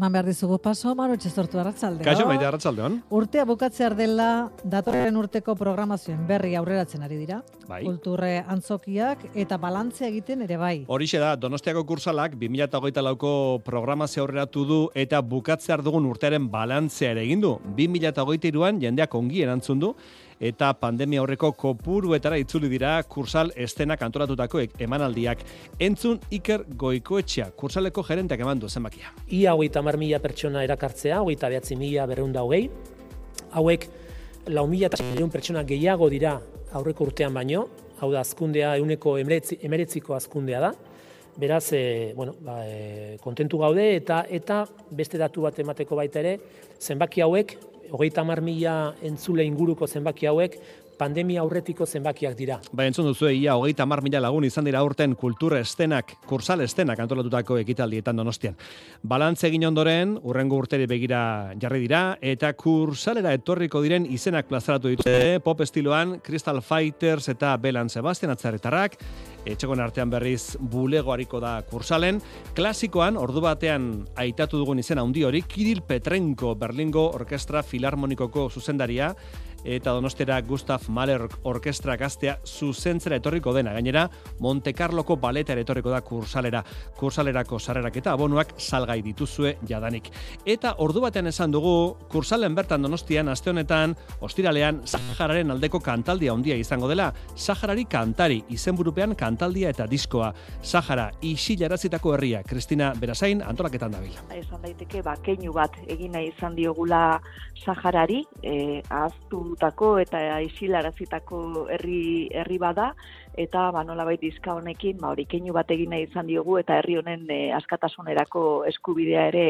Eman behar dizugu paso, manu txezortu arratzalde. Kaixo, maite arratsaldeon. Urtea bukatzear dela, datorren urteko programazioen berri aurreratzen ari dira. Bai. Kulturre antzokiak eta balantzea egiten ere bai. Horixe da, Donostiako kursalak 2008 lauko programazio aurreratu du eta bukatzear dugun urtearen balantzea ere egin du. 2008an jendeak ongi erantzun du eta pandemia aurreko kopuruetara itzuli dira kursal estenak antolatutako ek- emanaldiak. Entzun Iker Goikoetxea, kursaleko gerenteak eman du zenbakia. ia hogeita mar mila pertsona erakartzea, hogeita behatzi mila berreun da hogei. Hauek, lau mila eta pertsona gehiago dira aurreko urtean baino, hau da azkundea, euneko emeretziko azkundea da. Beraz, e, bueno, ba, e, kontentu gaude eta eta beste datu bat emateko baita ere, zenbaki hauek, hogeita mar mila entzule inguruko zenbaki hauek, pandemia aurretiko zenbakiak dira. Ba, entzun duzu, ia hogeita mar mila lagun izan dira aurten kultur estenak, kursal estenak antolatutako ekitaldietan donostian. Balantze egin ondoren, urrengo urteri begira jarri dira, eta kursalera etorriko diren izenak plazaratu dituzte, pop estiloan, Crystal Fighters eta Belan Sebastian atzarretarrak, etxegon artean berriz bulego hariko da kursalen, klasikoan, ordu batean aitatu dugun izena handi hori, Kiril Petrenko Berlingo Orkestra Filarmonikoko zuzendaria, eta Donostera Gustav Mahler orkestra gaztea zuzentzera etorriko dena. Gainera, Monte Carloko baletara etorriko da kursalera. Kursalerako sarrerak eta abonuak salgai dituzue jadanik. Eta ordu batean esan dugu, kursalen bertan Donostian aste honetan, ostiralean Sahararen aldeko kantaldia handia izango dela. Saharari kantari, izenburupean kantaldia eta diskoa. Sahara isilarazitako herria, Kristina Berasain antolaketan dabil. esan daiteke ba keinu bat egin nahi izan diogula Saharari, eh ahaztutako eta isilarazitako herri herri bada eta ba nolabait dizka honekin ba hori keinu bat egin nahi izan diogu eta herri honen eh, askatasunerako eskubidea ere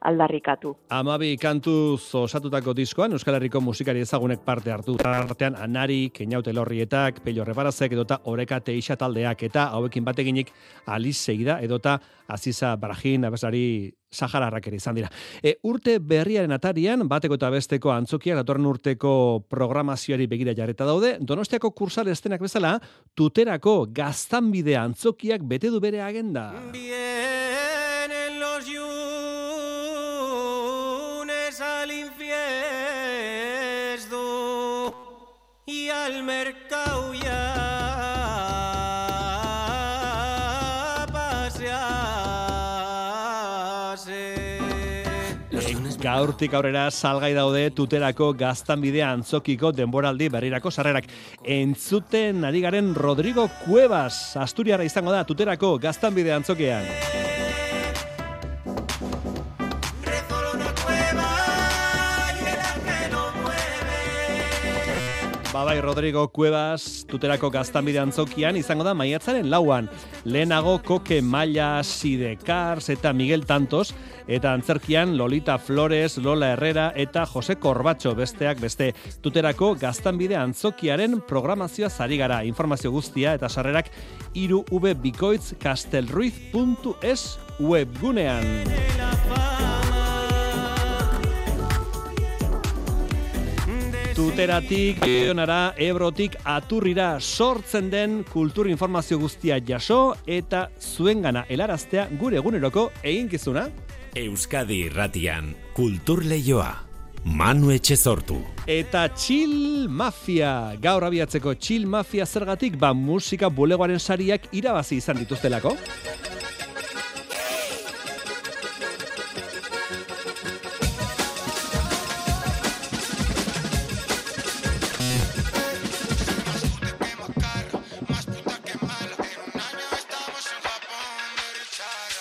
aldarrikatu. Amabi kantuz osatutako diskoan Euskal Herriko musikari ezagunek parte hartu. Artean Anari, Keinaute Lorrietak, Pello Rebarazek edota Oreka Teixa taldeak eta hauekin bateginik Alice Segida edota Aziza Barajin abeslari Sahararrak ere izan dira. E, urte berriaren atarian, bateko eta besteko antzokiak datorren urteko programazioari begira jarreta daude, Donostiako kursal estenak bezala, tuterako gaztanbide antzokiak bete du bere agenda. Vienen los yunes al infiesto y al mercado Gaurtik aurrera salgai daude tuterako gaztanbidea antzokiko denboraldi berrirako sarrerak. Entzuten ari garen Rodrigo Cuevas, Asturiara izango da tuterako gaztanbidea antzokean. Babai Rodrigo Cuevas, tuterako gaztanbide antzokian izango da maiatzaren lauan. Lehenago Koke Maila, Sidekars eta Miguel Tantos, eta antzerkian Lolita Flores, Lola Herrera eta Jose Korbatxo besteak beste. Tuterako gaztanbide antzokiaren programazioa zari gara. Informazio guztia eta sarrerak iru bikoitz kastelruiz.es webgunean. Tuteratik, Ionara, Ebrotik, Aturrira sortzen den kultur informazio guztia jaso eta zuengana helaraztea gure eguneroko eginkizuna. Euskadi irratian kultur leioa. Manu Etxezortu. Eta Chill Mafia, gaur abiatzeko Chill Mafia zergatik, ba musika bulegoaren sariak irabazi izan dituztelako.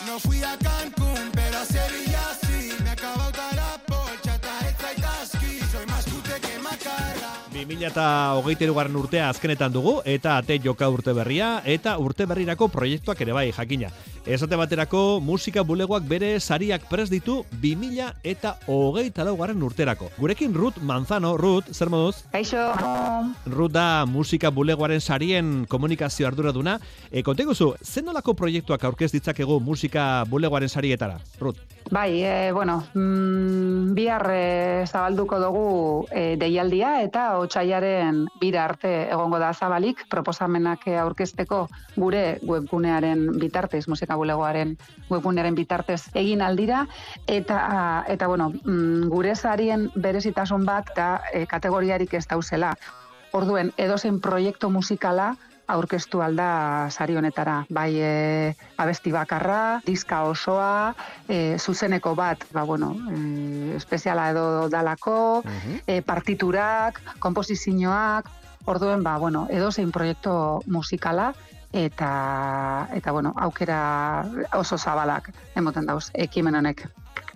No fui a Cancún, pero a Sevilla 2008 garren urtea azkenetan dugu, eta ate joka urte berria, eta urte berrirako proiektuak ere bai, jakina. Esate baterako, musika bulegoak bere sariak prest ditu 2000 eta hogeita garren urterako. Gurekin Ruth Manzano, Ruth, zer moduz? Kaixo, Ruth da musika bulegoaren sarien komunikazio arduraduna. E, konteguzu, zen nolako proiektuak aurkez ditzakegu musika bulegoaren sarietara? Ruth. Bai, e, bueno, mm, bihar e, zabalduko dugu e, deialdia eta otxaiaren bira arte egongo da zabalik proposamenak aurkezteko gure webgunearen bitartez, musika bulegoaren webgunearen bitartez egin aldira eta eta bueno, mm, gure sarien berezitasun bat da e, kategoriarik ez dauzela. Orduen, edozein proiektu musikala aurkeztu alda sari honetara. Bai e, abesti bakarra, diska osoa, e, zuzeneko bat, ba, bueno, e, espeziala edo dalako, e, partiturak, komposizioak, orduen, ba, bueno, edozein proiektu musikala, eta, eta bueno, aukera oso zabalak emoten dauz, ekimen honek.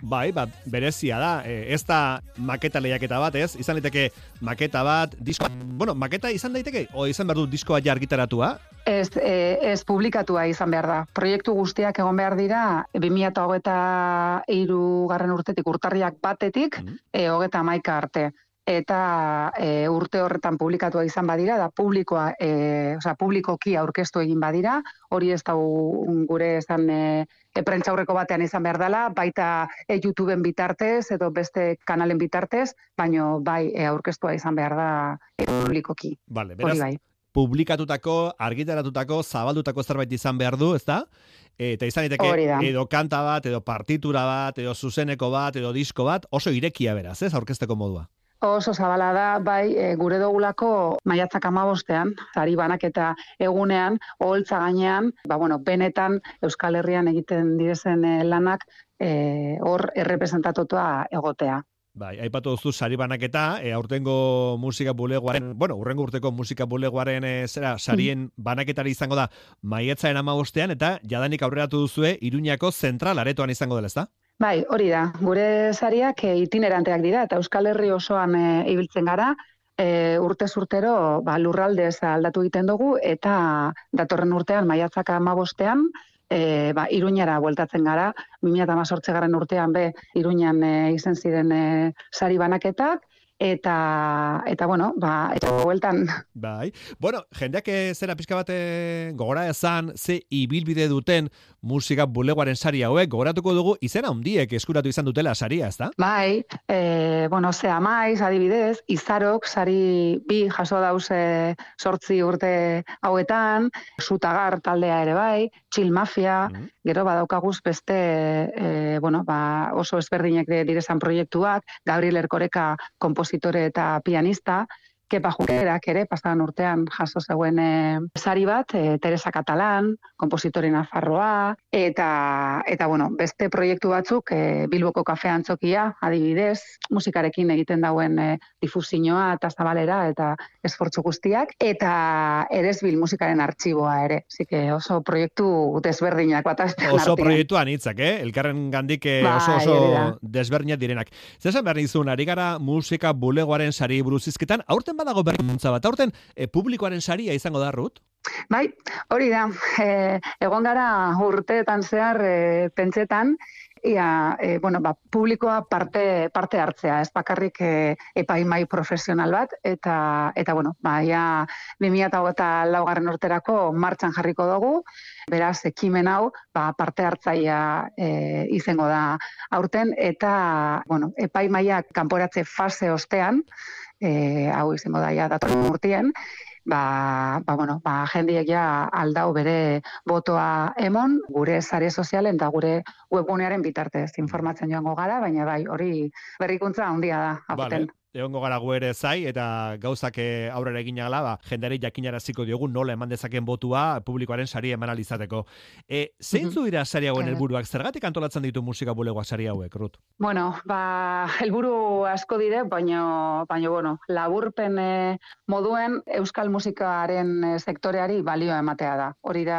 Bai, bat, berezia da. E, ez da maketa lehiaketa bat, ez? Izan daiteke maketa bat, disko... Bueno, maketa izan daiteke, o izan behar du diskoa ja argitaratua? Ez, e, ez publikatua izan behar da. Proiektu guztiak egon behar dira, 2008 garren urtetik, urtarriak batetik, Mhm. e, hogeta maika arte. Eta e, urte horretan publikatua izan badira, da publikoa, e, osea, publikoki aurkeztu egin badira, hori ez da gure esan e, e, prentzaurreko batean izan behar dela, baita e, YouTubeen bitartez edo beste kanalen bitartez, baino bai e, aurkeztua izan behar da e, publikoki. Vale, Hori beraz, bai. publikatutako, argitaratutako, zabaldutako zerbait izan behar du, ezta? Eta izan daiteke edo kanta bat, edo partitura bat, edo zuzeneko bat, edo disko bat, oso irekia beraz, ez, aurkezteko modua. Oso zabala da, bai, e, gure dogulako maiatzak amabostean, zari banaketa egunean, oholtza gainean, ba, bueno, benetan Euskal Herrian egiten direzen e, lanak e, hor errepresentatuta egotea. Bai, aipatu duzu sari banaketa, e, aurtengo musika bulegoaren, bueno, urrengo urteko musika bulegoaren e, zera, sarien banaketari izango da maiatzaren amabostean, eta jadanik aurreratu duzue, Iruñako zentral aretoan izango dela, ezta? Bai, hori da, gure zariak e, itineranteak dira, eta Euskal Herri osoan e, ibiltzen gara, e, urtez urtero ba, lurraldez aldatu egiten dugu, eta datorren urtean, maiatzak amabostean, e, ba, Iruñara bueltatzen gara, 2018 garren urtean be, Iruñan e, izen ziren e, sari banaketak, eta, eta bueno, ba, eta bueltan. Bai. Bueno, jendeak eh, zera pixka bat eh, gogora ezan, ze ibilbide duten musika bulegoaren sari hauek, gogoratuko dugu izena handiek eskuratu izan dutela saria, ezta? Bai, e, bueno, ze amaiz, adibidez, izarok, sari bi jaso dauze sortzi urte hauetan, zutagar taldea ere bai, chill mafia, Mhm. gero badaukaguz beste, e, bueno, ba, oso ezberdinek direzan proiektuak, Gabriel Erkoreka kompositore eta pianista, Kepa Junkerak ere, pasadan urtean jaso zegoen e, sari bat, e, Teresa Catalan, kompositore nafarroa, eta, eta bueno, beste proiektu batzuk, e, Bilboko kafe antzokia, adibidez, musikarekin egiten dauen e, difusioa eta zabalera eta esfortzu guztiak, eta Eresbil musikaren artxiboa ere, zike oso proiektu desberdinak bat Oso artean. proiektuan hitzak, eh? Elkarren gandik eh, Bai, oso oso da. desberdinak direnak. Zesan behar nizun, ari gara musika bulegoaren sari buruz izketan, aurten badago berrikuntza bat, aurten eh, publikoaren saria izango da, Ruth? Bai, hori da. E, egon gara urteetan zehar e, pentsetan, ia, e, bueno, ba, publikoa parte, parte hartzea, ez bakarrik e, epaimai profesional bat, eta, eta bueno, ba, ia 2008 laugarren urterako martxan jarriko dugu, beraz, ekimen hau, ba, parte hartzaia e, izango da aurten, eta, bueno, epaimaiak kanporatze fase ostean, e, hau izango da ja datorren urtien, ba, ba, bueno, ba, jendiek ja aldau bere botoa emon, gure sare sozialen eta gure webgunearen bitartez informatzen joango gara, baina bai, hori berrikuntza handia da, aurten. Egongo gara gu ere zai, eta gauzak eh, aurrera egin gala, ba, jendari jakinaraziko diogu nola eman dezaken botua publikoaren sari eman alizateko. E, zeintzu dira sari hauen helburuak? Zergatik antolatzen ditu musika bulegoak sari hauek, Ruth? Bueno, ba, helburu asko dire, baina, baina bueno, laburpen eh, moduen euskal musikaren eh, sektoreari balioa ematea da. Hori da,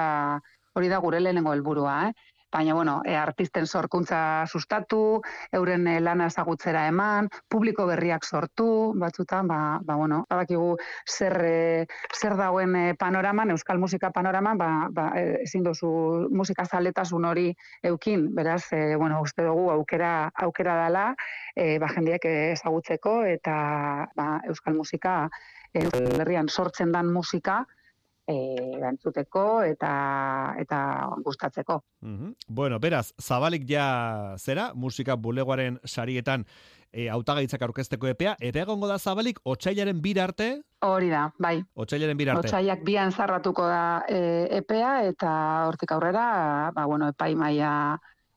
hori da gure lehenengo helburua, eh? Baina, bueno, e, artisten sorkuntza sustatu, euren e, lana ezagutzera eman, publiko berriak sortu, batzutan, ba, ba bueno, badakigu zer, e, zer dagoen e, panoraman, euskal musika panoraman, ba, ba, e, ezin dozu musika zaletasun hori eukin, beraz, e, bueno, uste dugu aukera, aukera dela, e, ba, jendeak ezagutzeko, eta ba, euskal musika, Euskal Herrian sortzen dan musika, e, entzuteko eta eta gustatzeko. Mhm. Bueno, beraz, zabalik ja zera, musika bulegoaren sarietan e, autagaitzak aurkezteko epea, epea egongo da zabalik, otxailaren bir arte? Hori da, bai. Otxailaren bir arte. Otxailak bian zarratuko da e, epea, eta hortik aurrera, ba, bueno, epai maia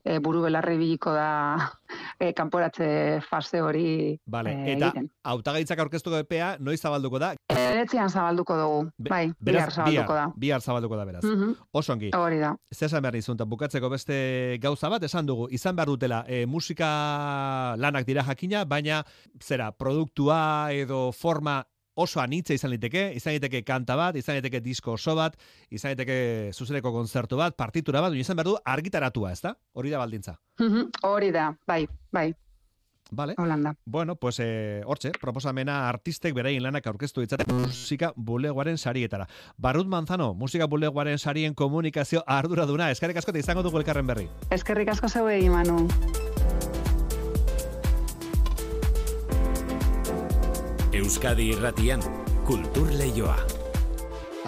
e, buru belarri biliko da e, kanporatze fase hori vale. e, eta hautagaitzak aurkeztuko epea, noiz zabalduko da? Eretzean zabalduko dugu, Be- bai, beraz, bihar zabalduko da. Bihar zabalduko da, beraz. Mhm, Oso ongi. Hori da. Zer esan behar nizun, bukatzeko beste gauza bat, esan dugu, izan behar dutela, e, musika lanak dira jakina, baina, zera, produktua edo forma oso anitza izan liteke, izan liteke kanta bat, izan liteke disko oso bat, izan liteke zuzeneko konzertu bat, partitura bat, izan behar du argitaratua, ez da? Hori da baldintza. Mhm, Hori da, bai, bai, Vale. Holanda. Bueno, pues eh, hortxe, proposamena artistek beraien lanak aurkeztu ditzaten musika bulegoaren sarietara. Barut Manzano, musika bulegoaren sarien komunikazio arduraduna, eskarek asko izango dugu elkarren berri. Eskerrik asko zeuei, Manu. Euskadi irratian, kultur leioa.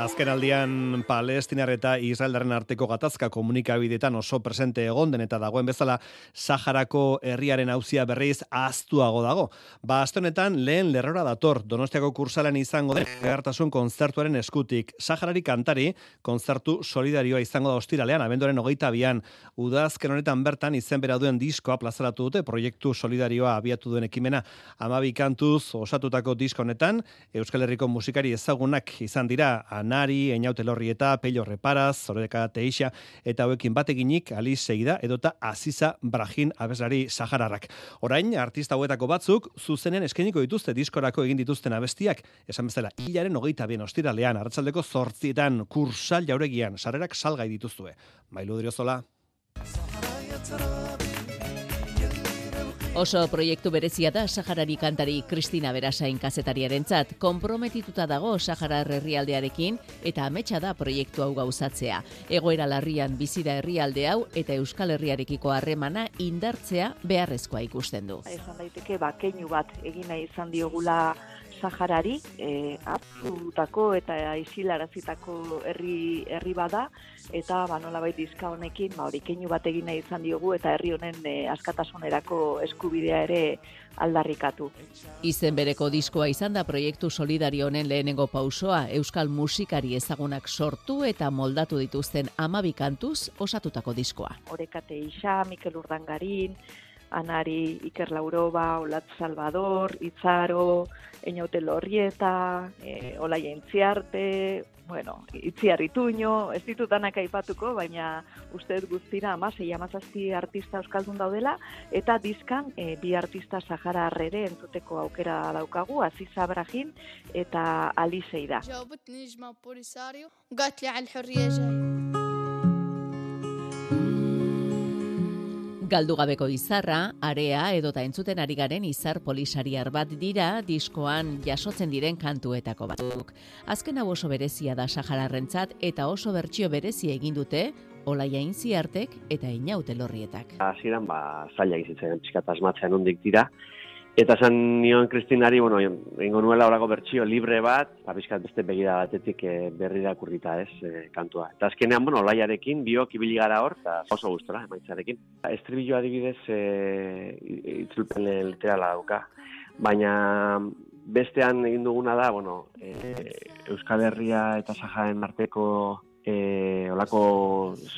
Azken aldian Palestinar eta Israeldarren arteko gatazka komunikabidetan oso presente egon den eta dagoen bezala Saharako herriaren hauzia berriz aztuago dago. Ba, azte honetan lehen lerrora dator Donostiako kursalen izango den gertasun kontzertuaren eskutik. Saharari kantari kontzertu solidarioa izango da ostiralean, abenduaren hogeita bian. Udazken honetan bertan izen bera duen diskoa plazaratu dute proiektu solidarioa abiatu duen ekimena amabi kantuz osatutako disko honetan, Euskal Herriko musikari ezagunak izan dira Anari, Einaute Lorrieta, Pello Reparaz, Zoredeka Teixa, eta hauekin bateginik Aliz Seida edota Aziza Brahim abeslari Sahararrak. Orain, artista hauetako batzuk, zuzenen eskeniko dituzte diskorako egin dituzten abestiak, esan bezala, hilaren hogeita bien ostiralean, arratsaldeko zortzietan, kursal jauregian, sarrerak salgai dituzue. Mailu Driozola. Oso proiektu berezia da Saharari kantari Kristina Berasain kazetariarentzat konprometituta dago Saharar herrialdearekin eta ametsa da proiektu hau gauzatzea. Egoera larrian bizi da herrialde hau eta Euskal Herriarekiko harremana indartzea beharrezkoa ikusten du. esan daiteke bakeinu bat egin izan diogula Saharari, e, apzutako eta isilarazitako herri herri bada eta ba nolabait dizka honekin ba hori keinu bat egin nahi izan diogu eta herri honen e, askatasunerako eskubidea ere aldarrikatu. Izen bereko diskoa izan da proiektu solidario honen lehenengo pausoa Euskal musikari ezagunak sortu eta moldatu dituzten amabi kantuz osatutako diskoa. Orekate Isa, Mikel Urdangarin, Anari Iker Lauroba, Olat Salvador, Itzaro, Einaute Lorrieta, e, Olaia Intziarte, bueno, Itziar Ituño, ez ditut danak aipatuko, baina uste guztira amasei amazazpi artista euskaldun daudela, eta diskan e, bi artista Sahara arrere entzuteko aukera daukagu, Aziz Abrahim eta Alisei da. Galdu gabeko izarra, area edota entzuten ari garen izar polisariar bat dira diskoan jasotzen diren kantuetako batzuk. Azken hau oso berezia da Sahararrentzat eta oso bertsio berezi egin dute Olaia Intziartek eta Inaute Lorrietak. hasieran ba zaila izitzen pixka asmatzen ondik dira. Eta esan nion Kristinari, bueno, ingo nuela horako bertsio libre bat, eta pixkat beste begira batetik e, berri irakurrita ez, e, kantua. Eta azkenean, bueno, laiarekin, biok ibili gara hor, eta oso gustora, emaitzarekin. Estribillo adibidez, e, itzulpen literala dauka. Baina bestean egin duguna da, bueno, e, Euskal Herria eta Saharen arteko e, olako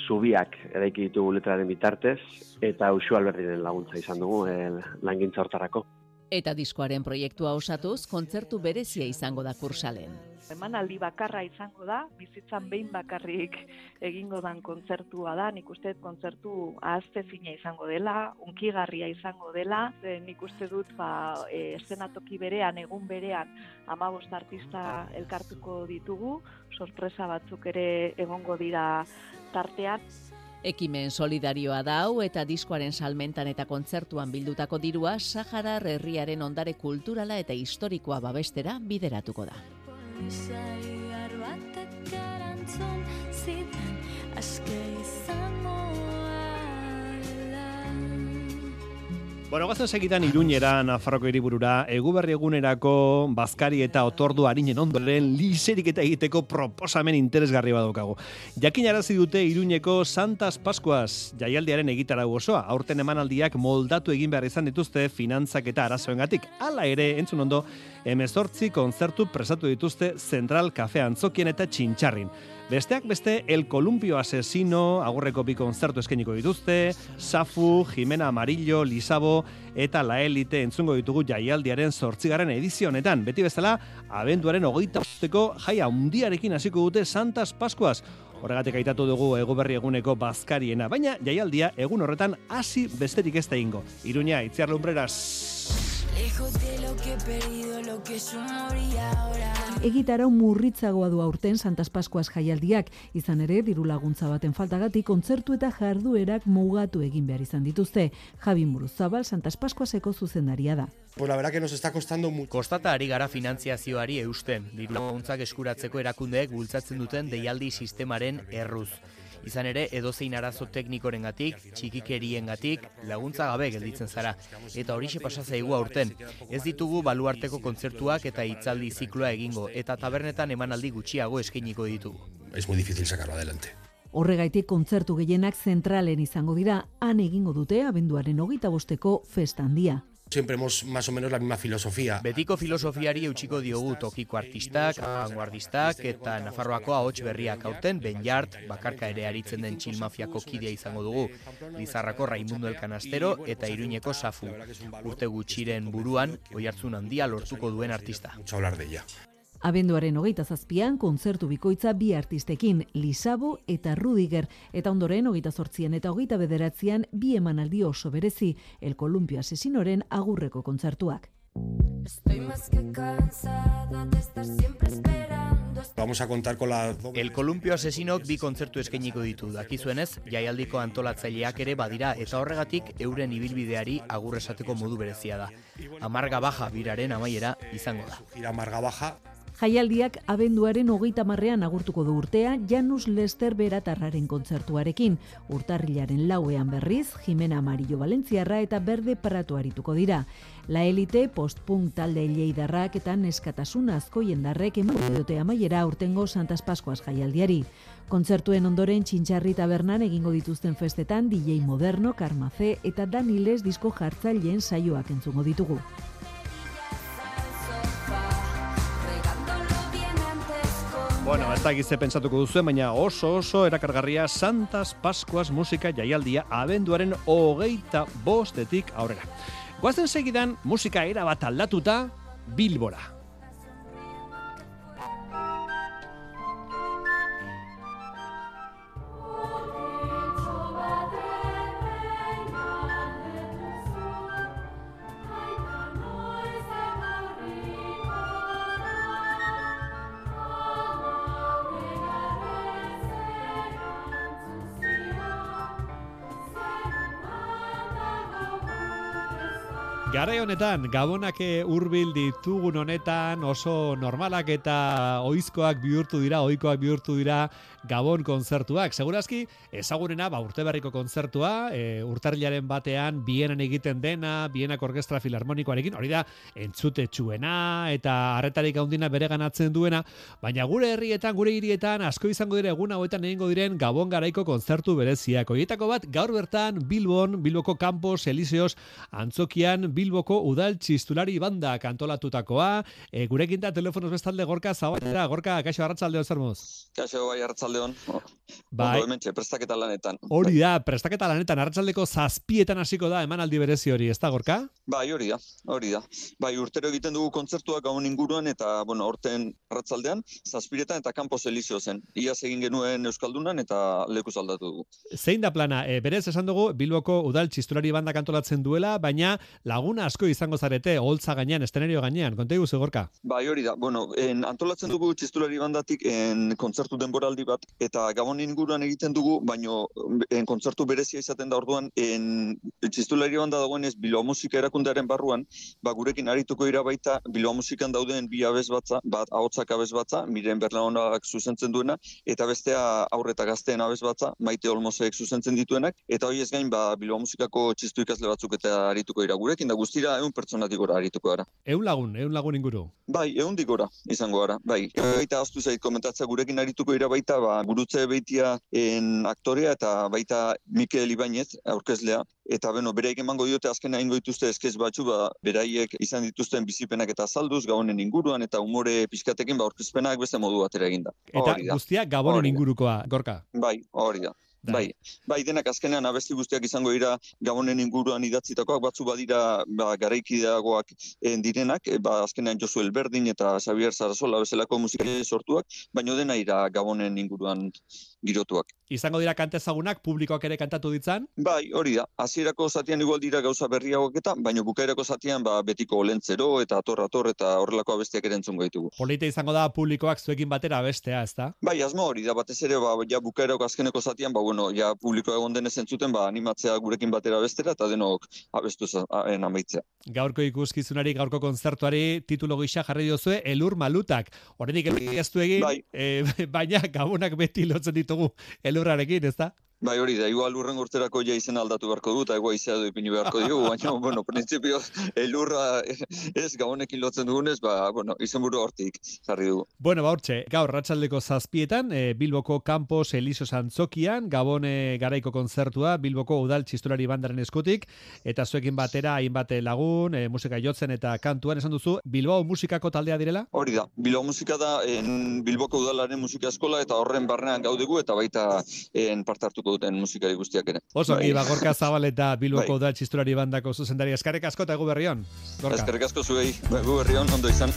zubiak eraiki ditugu letraren bitartez, eta Uxu Alberdiren laguntza izan dugu e, langintza hortarako. Eta diskoaren proiektua osatuz, kontzertu berezia izango da kursalen. Emanaldi bakarra izango da, bizitzan behin bakarrik egingo dan kontzertua da, nik uste kontzertu ahazte fina izango dela, unkigarria izango dela, ze nik uste dut ba, e, eszenatoki berean, egun berean, amabost artista elkartuko ditugu, sorpresa batzuk ere egongo dira tartean, Ekimen solidarioa da hau eta diskoaren salmentan eta kontzertuan bildutako dirua Saharar herriaren ondare kulturala eta historikoa babestera bideratuko da. Zidan Bueno, gazen segitan Iruñera, Nafarroko hiriburura, eguberri egunerako bazkari eta otordu harinen ondoren liserik eta egiteko proposamen interesgarri badaukagu. Jakin arazi dute Iruñeko Santas Pascuas jaialdiaren egitarau osoa, aurten emanaldiak moldatu egin behar izan dituzte finantzak eta arazoengatik. Hala ere, entzun ondo, emezortzi kontzertu presatu dituzte Central Cafe Antzokien eta Txintxarrin. Besteak beste, El Columpio Asesino, agurreko bi konzertu eskeniko dituzte, Safu, Jimena Amarillo, Lisabo, eta La Elite entzungo ditugu jaialdiaren sortzigaren edizionetan. Beti bezala, abenduaren hogeita bosteko jaia undiarekin hasiko dute Santas Pascuas. Horregatik aitatu dugu eguberri eguneko bazkariena, baina jaialdia egun horretan hasi besterik ez da ingo. Iruña, itziar lumbreras. Lejos de lo que he perdido, lo que ahora. Egitarau murritzagoa du aurten Santas Pascuas jaialdiak, izan ere diru laguntza baten faltagatik kontzertu eta jarduerak mugatu egin behar izan dituzte. Javi Muruzabal Santas Pascuaseko zuzendaria da. Pues la verdad que nos está costando mucho. Kostata ari gara finantziazioari eusten, diru laguntzak eskuratzeko erakundeek bultzatzen duten deialdi sistemaren erruz. Izan ere, edozein arazo teknikorengatik, txikikeriengatik, laguntza gabe gelditzen zara. Eta horixe pasa zaigu aurten. Ez ditugu baluarteko kontzertuak eta hitzaldi zikloa egingo, eta tabernetan emanaldi gutxiago eskainiko ditugu. Es muy difícil sacarlo adelante. Horregaitik kontzertu gehienak zentralen izango dira, han egingo dute abenduaren hogeita bosteko festa handia. Siempre hemos más o menos la misma filosofía. Betiko filosofiari eutxiko diogu tokiko artistak, vanguardistak eta Nafarroako ahots berriak aurten Benjart, bakarka ere aritzen den txil mafiako kidea izango dugu. Lizarrako Raimundo Elkanastero eta Iruñeko Safu. Urte gutxiren buruan, oihartzun handia lortuko duen artista. Mucho hablar de ella. Abenduaren hogeita zazpian, kontzertu bikoitza bi artistekin, Lisabo eta Rudiger, eta ondoren hogeita zortzien eta hogeita bederatzean bi emanaldi oso berezi, El Columpio Asesinoren agurreko kontzertuak. Vamos a contar con la... El Columpio Asesinok bi kontzertu eskainiko ditu. Dakizuenez, jaialdiko antolatzaileak ere badira eta horregatik euren ibilbideari agur esateko modu berezia da. Amarga baja biraren amaiera izango da. Amarga baja Jaialdiak abenduaren hogeita marrean agurtuko du urtea Janus Lester Beratarraren kontzertuarekin. Urtarrilaren lauean berriz, Jimena Amarillo Valentziarra eta Berde Prato arituko dira. La Elite, postpunk talde leidarrak eta neskatasun azko jendarrek emango diote amaiera urtengo Santas Pascuas jaialdiari. Kontzertuen ondoren txintxarri tabernan egingo dituzten festetan DJ Moderno, Karmaze eta Daniles disko jartzaileen saioak entzungo ditugu. Bueno, ez da gize pentsatuko duzu, baina oso oso erakargarria Santas Pascuas musika jaialdia abenduaren hogeita bostetik aurrera. Goazen segidan musika era bat aldatuta Bilbora. Garai honetan, gabonak hurbil ditugun honetan oso normalak eta oizkoak bihurtu dira, ohikoak bihurtu dira Gabon kontzertuak. Segurazki, ezagunena, ba, urte berriko kontzertua, e, urtarrilaren batean, bienan egiten dena, bienak orkestra filarmonikoarekin, hori da, entzute txuena, eta arretarik handina bere ganatzen duena, baina gure herrietan, gure hirietan, asko izango dire egun hauetan egingo diren Gabon garaiko kontzertu bereziak. Horietako bat, gaur bertan, Bilbon, Bilboko Campos, Eliseos, Antzokian, Bilboko Udal Txistulari Banda kantolatutakoa. E, gurekin da telefonos bestalde Gorka Zabatera. Gorka, kaixo arratzaldeo zer moz? Kaixo bai arratsaldeon. Bai. Ondo hementxe, prestaketa lanetan. Hori da, prestaketa lanetan, arratsaldeko zazpietan hasiko da emanaldi berezi hori, ez da, Gorka? Bai, hori da, hori da. Bai, urtero egiten dugu kontzertuak gabon inguruan, eta, bueno, orten arratsaldean zazpiretan eta Campos Elizio zen. Iaz egin genuen Euskaldunan eta leku aldatu dugu. Zein da plana, e, berez esan dugu, Bilboko Udal Txistulari Banda kantolatzen duela, baina lagun lagun asko izango zarete, holtza gainean, estenerio gainean, konta iguzu gorka. Bai, hori da. Bueno, en, antolatzen dugu txistulari bandatik en, kontzertu denboraldi bat, eta gabon inguruan egiten dugu, baino en, kontzertu berezia izaten da orduan, en, txistulari banda dagoenez Bilbao Musika erakundearen barruan, ba, gurekin arituko dira baita Bilbao Musikan dauden bi abez batza, bat ahotsak abez batza, miren berlaonak zuzentzen duena, eta bestea aurreta gazteen abez batza, maite olmosek zuzentzen dituenak, eta hori ez gain, ba, Bilbao Musikako txistu ikasle batzuk eta arituko dira gurekin, da guztira egun pertsonatik gora arituko gara. Eun lagun, eun lagun inguru. Bai, egun gora izango gara, bai. Baita aztu zait komentatzea gurekin arituko dira baita, ba, gurutze beitia en aktorea eta baita Mikel Ibañez, aurkezlea, eta beno, beraiek emango diote azken egingo dituzte eskez batzu, ba, beraiek izan dituzten bizipenak eta salduz, gabonen inguruan, eta umore pizkatekin, ba, aurkezpenak beste modu batera eginda. Eta guztia gabonen ingurukoa, gorka. Bai, hori da. Bai, bai, denak azkenean abesti guztiak izango dira gabonen inguruan idatzitakoak, batzu badira ba, garaikideagoak eh, direnak, eh, ba, azkenean Josu Elberdin eta Xavier Sarasola bezalako musikari sortuak, baino dena ira gabonen inguruan girotuak. Izango dira kante ezagunak, publikoak ere kantatu ditzan. Bai, hori da. Hasierako zatian igual dira gauza berriagoak eta, baino bukaerako zatian ba, betiko olentzero eta ator ator eta horrelako abestiak ere entzungo ditugu. Polita izango da publikoak zuekin batera bestea, ezta? Bai, asmo hori da, batez ere, ba, ja bukaerako azkeneko zatian, ba, bueno, ja publiko egon denez entzuten, ba, animatzea gurekin batera bestera, eta denok abestu zaen amaitzea. Gaurko ikuskizunari, gaurko kontzertuari, titulo gisa jarri diozue, elur malutak. Horrenik ez du egin, Bai. eh, baina gabonak beti lotzen ditugu elurrarekin, ezta? Bai, hori da, igual urren urterako ja izen aldatu beharko du, eta egua izea du ipini beharko dugu, baina, bueno, prinsipio, elurra ez gabonekin lotzen dugunez, ba, bueno, izenburu hortik jarri dugu. Bueno, ba, hortxe, gaur ratxaldeko zazpietan, e, Bilboko Campos Eliso Santzokian, Gabone garaiko kontzertua, Bilboko Udal Txistolari Bandaren eskutik, eta zuekin batera, hainbat lagun, e, musika jotzen eta kantuan esan duzu, Bilbao musikako taldea direla? Hori da, Bilbao musika da en Bilboko udalaren musika eskola eta horren barnean gaudegu eta baita en parte hartuko duten musikari guztiak ere. Oso, Bai. bai. Gorka Zabal eta Bilboko Bai. Txistolari Bandako zuzendari. Eskarek asko eta egu berrion. Gorka. Eskerrik asko zuei, bai, gu berri on, ondo izan.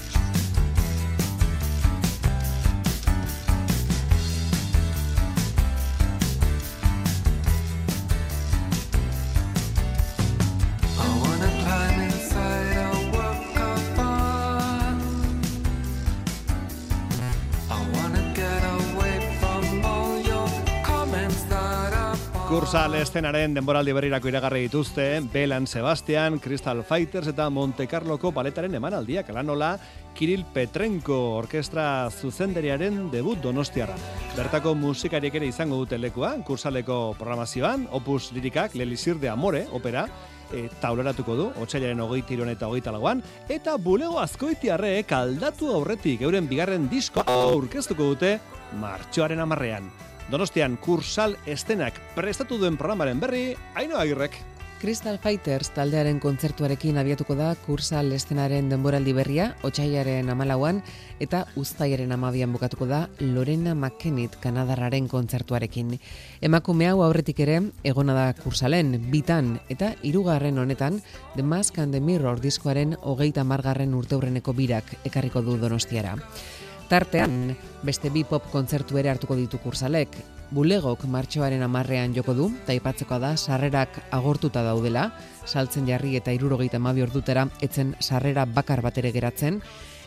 Kursal estenaren denboraldi berrirako iragarri dituzte, Belan Sebastian, Crystal Fighters eta Monte Carloko baletaren emanaldiak alanola Kirill Petrenko orkestra zuzenderiaren debut donostiarra. Bertako musikariek ere izango dute lekua, kursaleko programazioan, opus lirikak, Lelisir de Amore, opera, e, tauleratuko du, otxailaren hogeita iron eta hogeita lauan, eta bulego azkoitiarrek aldatu aurretik euren bigarren disko aurkeztuko dute martxoaren amarrean. Donostian kursal estenak prestatu duen programaren berri, haino agirrek. Crystal Fighters taldearen kontzertuarekin abiatuko da kursal estenaren denboraldi berria, otxaiaren amalauan, eta uztaiaren amabian bukatuko da Lorena McKennitt Kanadarraren kontzertuarekin. Emakume hau aurretik ere, egona da kursalen, bitan, eta hirugarren honetan, The Mask and the Mirror diskoaren hogeita margarren urteurreneko birak ekarriko du donostiara. Tartean, beste bi pop kontzertu ere hartuko ditu kursalek. Bulegok martxoaren amarrean joko du, eta ipatzeko da sarrerak agortuta daudela, saltzen jarri eta irurogeita mabi ordutera etzen sarrera bakar bat ere geratzen,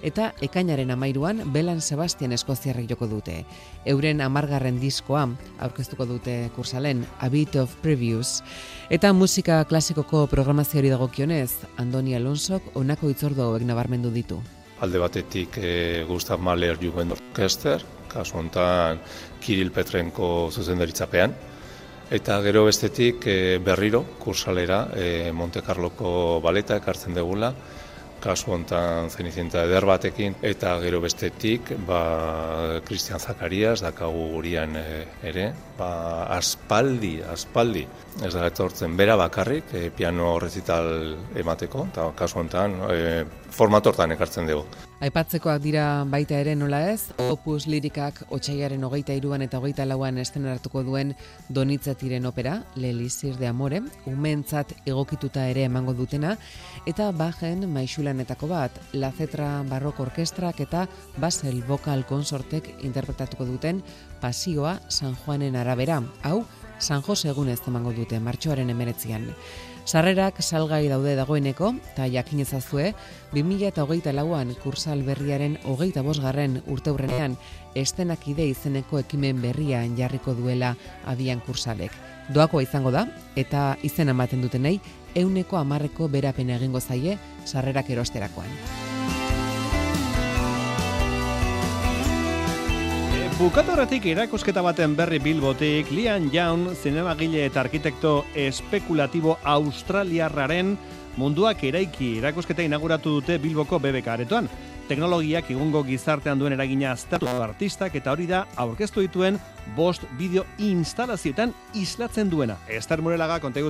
eta ekainaren amairuan Belan Sebastian Eskoziarrek joko dute. Euren amargarren diskoa aurkeztuko dute kursalen A Bit of Previews. Eta musika klasikoko programazioari dagokionez, Andoni Alonsok honako itzordo hauek nabarmendu ditu. Alde batetik e, Gustav Mahler Jugend Orkester, kasu honetan Kirill Petrenko zuzendaritzapean, eta gero bestetik e, berriro kursalera e, Monte Carloko baleta ekartzen degula, kasu honetan Zenicienta eder batekin, eta gero bestetik ba, Christian Zakarias dakagu gurian e, ere, ba, aspaldi, aspaldi, ez da etortzen bera bakarrik, e, piano rezital emateko, eta kasu honetan e, formatortan ekartzen dugu. Aipatzekoak dira baita ere nola ez, opus lirikak otxaiaren hogeita iruan eta hogeita lauan esteneratuko duen Donitzatiren opera, Lelisir de Amore, umentzat egokituta ere emango dutena, eta bajen maixulanetako bat, La Cetra Barroko Orkestrak eta Basel Vocal Consortek interpretatuko duten Pasioa San Juanen arabera, hau San Jose egunez emango dute martxoaren emeretzian. Sarrerak salgai daude dagoeneko, eta jakin ezazue, 2008 lauan kursal berriaren hogeita bosgarren urteurrenean estenakide izeneko ekimen berrian jarriko duela abian kursalek. Doakoa izango da, eta izen ematen dutenei, euneko amarreko berapen egingo zaie sarrerak erosterakoan. Bukatu horretik irakusketa baten berri Bilbotik, Lian Jaun, zinemagile eta arkitekto espekulatibo australiarraren munduak eraiki irakusketa inauguratu dute Bilboko BBK aretoan. Teknologiak igungo gizartean duen eragina aztertu artistak eta hori da aurkeztu dituen bost bideo instalazioetan islatzen duena. Ester Murelaga, konte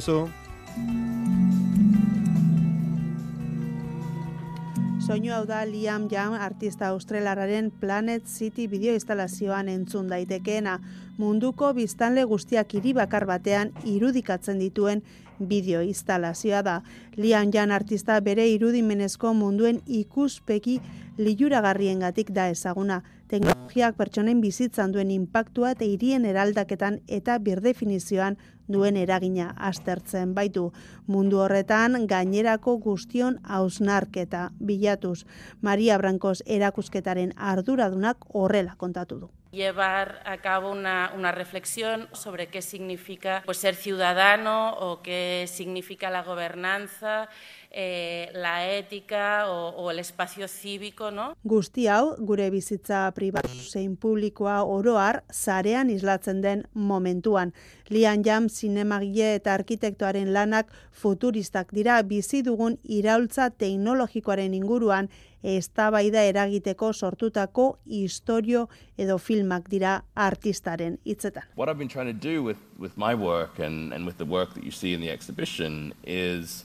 Soinu hau da Liam Young artista australararen Planet City bideo instalazioan entzun daitekeena. Munduko biztanle guztiak hiri bakar batean irudikatzen dituen bideo instalazioa da. Liam Young artista bere irudimenezko munduen ikuspeki liuragarriengatik da ezaguna. Teknologiak pertsonen bizitzan duen inpaktua eta hirien eraldaketan eta birdefinizioan duen eragina aztertzen baitu. Mundu horretan gainerako guztion hausnarketa bilatuz. Maria Brancos erakusketaren arduradunak horrela kontatu du. llevar a cabo una, una reflexión sobre qué significa pues, ser ciudadano o qué significa la gobernanza, eh, la ética o, o el espacio cívico, ¿no? Guzti hau, gure bizitza pribatu zein publikoa oroar, zarean islatzen den momentuan. Lian Jam zinemagile eta arkitektoaren lanak futuristak dira bizi dugun iraultza teknologikoaren inguruan eztabaida eragiteko sortutako istorio edo filmak dira artistaren hitzetan. What I've been trying to do with, with my work and, and with the work that you see in the exhibition is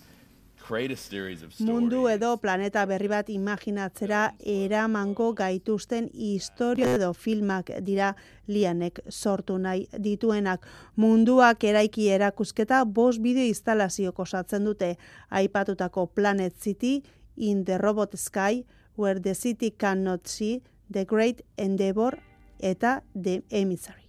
Mundu edo planeta berri bat imaginatzera eramango gaituzten istorio edo filmak dira lianek sortu nahi dituenak. Munduak eraiki erakusketa bost bideo instalazio osatzen dute aipatutako Planet City, In the Robot Sky, Where the City Cannot See, The Great Endeavor eta The Emissary.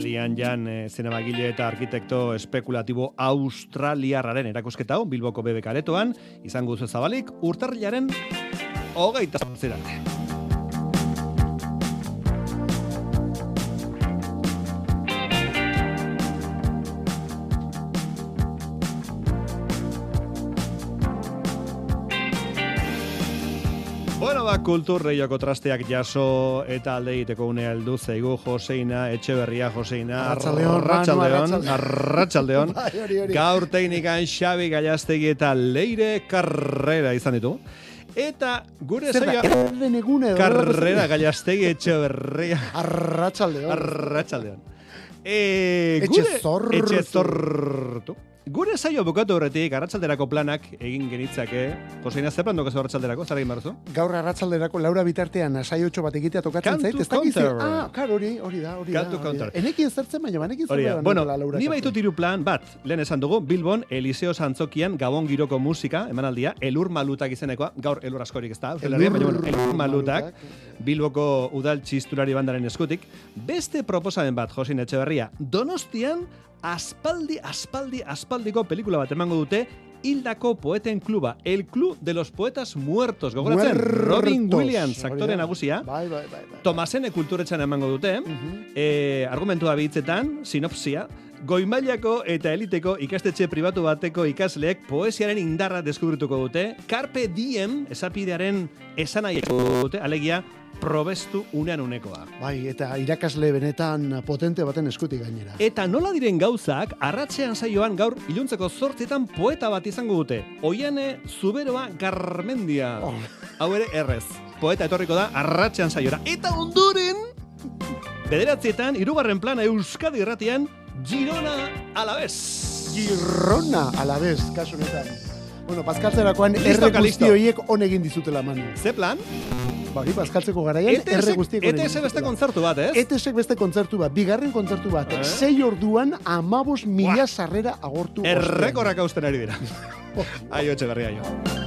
Lian Jan, e, zinemagile eta arkitekto espekulatibo australiarraren erakusketa hau, Bilboko BBK aretoan, izango duzu zabalik, urtarrilaren hogeita zerate. Bueno, ba, kultur reioko trasteak jaso eta alde egiteko unea heldu zaigu Joseina, Etxeberria Joseina. Arratsaldeon, Arratsaldeon. Bai. Gaur teknikan Xabi Gallastegi eta Leire Carrera izan ditu. Eta gure edo? Carrera Gallastegi Etxeberria. Arratsaldeon. Arratsaldeon. E, Etxe gure-. Etxe zortu. Gure saio bukatu horretik, arratsalderako planak egin genitzake. Joseina, ze plan dukazu arratsalderako? Zer egin barzu? Gaur arratsalderako Laura bitartean asaiotxo bat egitea tokatzen zait. Ez dakiz, ah, klar, hori, hori da, hori Kantu da. counter. Enekin zertzen baina, banekin zertzen Bueno, Laura. ni baitu tiru plan bat, lehen esan dugu, Bilbon, Eliseo Santzokian, Gabon giroko musika, emanaldia, elur malutak izenekoa, gaur elur askorik ez da, Herrian, baina, bueno, elur malutak, Bilboko udal txisturari bandaren eskutik. Beste proposamen bat, Josin Etxeberria, Donostian, aspaldi, aspaldi, aspaldiko pelikula bat emango dute, Hildako Poeten Kluba, el Club de los Poetas Muertos, gogoratzen, Muertos. Robin Williams, aktore nagusia, Bai, bai, bai. bai. Tomasene kulturetxan emango dute, e, argumentua behitzetan, sinopsia, goimailako eta eliteko ikastetxe pribatu bateko ikasleek poesiaren indarra deskubrituko dute, Carpe Diem esapidearen esanaiek dute, alegia, probestu unean unekoa. Bai, eta irakasle benetan potente baten eskutik gainera. Eta nola diren gauzak, arratsean saioan gaur iluntzeko zortzietan poeta bat izango dute. Oiane Zuberoa Garmendia. Hau ere errez. Poeta etorriko da arratsean saiora. Eta ondoren, bederatzietan, irugarren plana Euskadi irratian, Girona alabez. Girona alabez, kasu honetan. Bueno, paskaltzerakoan erre guzti horiek on egin dizutela manu. Ze plan? Bagi, paskaltzeko garaian ETS erre guztiek on egin ETS beste kontzertu bat, ez? ETSek beste kontzertu bat, bigarren kontzertu bat, Eh? sei orduan amabos mila sarrera agortu. Errekorrak hausten ari dira. Aio, etxe berria, aio.